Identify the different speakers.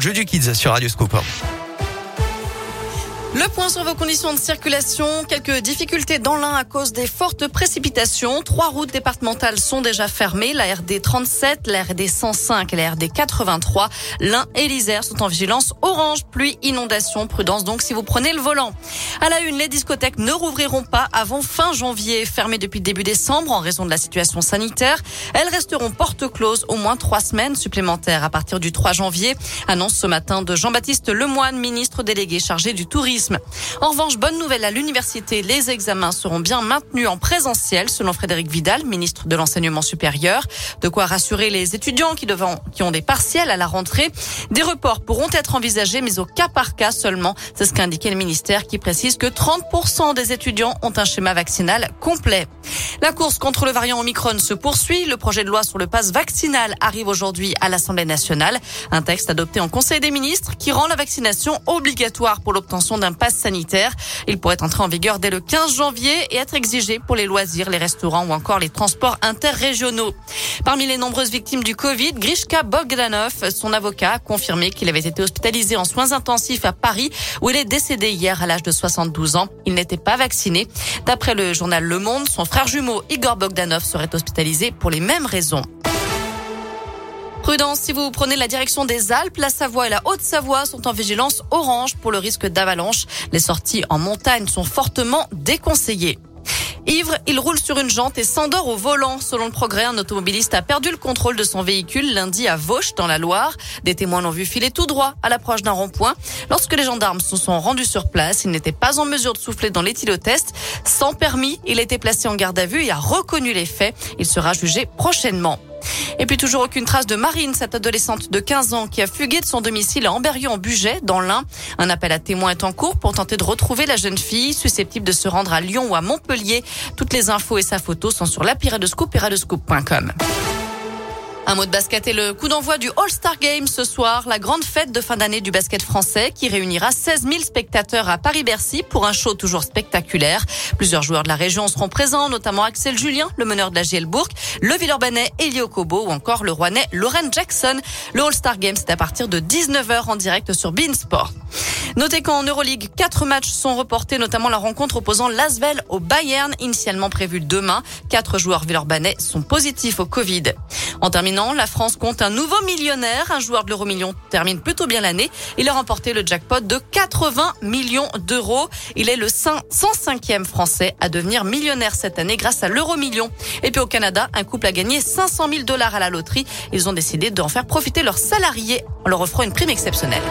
Speaker 1: Jeu du Kids sur Radio Scoop.
Speaker 2: Le point sur vos conditions de circulation. Quelques difficultés dans l'un à cause des fortes précipitations. Trois routes départementales sont déjà fermées. La RD 37, la RD 105 et la RD 83. L'un et l'Isère sont en vigilance orange, pluie, inondation. Prudence donc si vous prenez le volant. À la une, les discothèques ne rouvriront pas avant fin janvier. Fermées depuis début décembre en raison de la situation sanitaire. Elles resteront porte close au moins trois semaines supplémentaires à partir du 3 janvier. Annonce ce matin de Jean-Baptiste Lemoine, ministre délégué chargé du tourisme. En revanche, bonne nouvelle à l'université, les examens seront bien maintenus en présentiel, selon Frédéric Vidal, ministre de l'enseignement supérieur. De quoi rassurer les étudiants qui, devant, qui ont des partiels à la rentrée. Des reports pourront être envisagés, mais au cas par cas seulement. C'est ce qu'a indiqué le ministère qui précise que 30% des étudiants ont un schéma vaccinal complet. La course contre le variant Omicron se poursuit. Le projet de loi sur le pass vaccinal arrive aujourd'hui à l'Assemblée nationale. Un texte adopté en Conseil des ministres qui rend la vaccination obligatoire pour l'obtention d'un pass sanitaire. Il pourrait entrer en vigueur dès le 15 janvier et être exigé pour les loisirs, les restaurants ou encore les transports interrégionaux. Parmi les nombreuses victimes du Covid, Grishka Bogdanov, son avocat, a confirmé qu'il avait été hospitalisé en soins intensifs à Paris où il est décédé hier à l'âge de 72 ans. Il n'était pas vacciné. D'après le journal Le Monde, son frère jumeau Igor Bogdanov serait hospitalisé pour les mêmes raisons. Prudence, si vous prenez la direction des Alpes, la Savoie et la Haute-Savoie sont en vigilance orange pour le risque d'avalanche. Les sorties en montagne sont fortement déconseillées. Ivre, il roule sur une jante et s'endort au volant. Selon le progrès, un automobiliste a perdu le contrôle de son véhicule lundi à Vauche, dans la Loire. Des témoins l'ont vu filer tout droit à l'approche d'un rond-point. Lorsque les gendarmes se sont rendus sur place, il n'était pas en mesure de souffler dans l'éthylotest. Sans permis, il a été placé en garde à vue et a reconnu les faits. Il sera jugé prochainement. Et puis toujours aucune trace de Marine, cette adolescente de 15 ans qui a fugué de son domicile à Amberieu en Bugey, dans l'Ain. Un appel à témoins est en cours pour tenter de retrouver la jeune fille susceptible de se rendre à Lyon ou à Montpellier. Toutes les infos et sa photo sont sur l'appli de Scoop et un mot de basket et le coup d'envoi du All-Star Game ce soir, la grande fête de fin d'année du basket français qui réunira 16 000 spectateurs à Paris-Bercy pour un show toujours spectaculaire. Plusieurs joueurs de la région seront présents, notamment Axel Julien, le meneur de la GL Bourg, le Villeurbanais Elio Kobo ou encore le Rouennais Lauren Jackson. Le All-Star Game, c'est à partir de 19h en direct sur Beansport. Notez qu'en Euroleague, quatre matchs sont reportés, notamment la rencontre opposant Lasvel au Bayern, initialement prévue demain. Quatre joueurs villeurbanais sont positifs au Covid. En terminant, la France compte un nouveau millionnaire. Un joueur de l'euro-million termine plutôt bien l'année. Il a remporté le jackpot de 80 millions d'euros. Il est le 105e français à devenir millionnaire cette année grâce à l'euro-million. Et puis au Canada, un couple a gagné 500 000 dollars à la loterie. Ils ont décidé d'en faire profiter leurs salariés en leur offrant une prime exceptionnelle.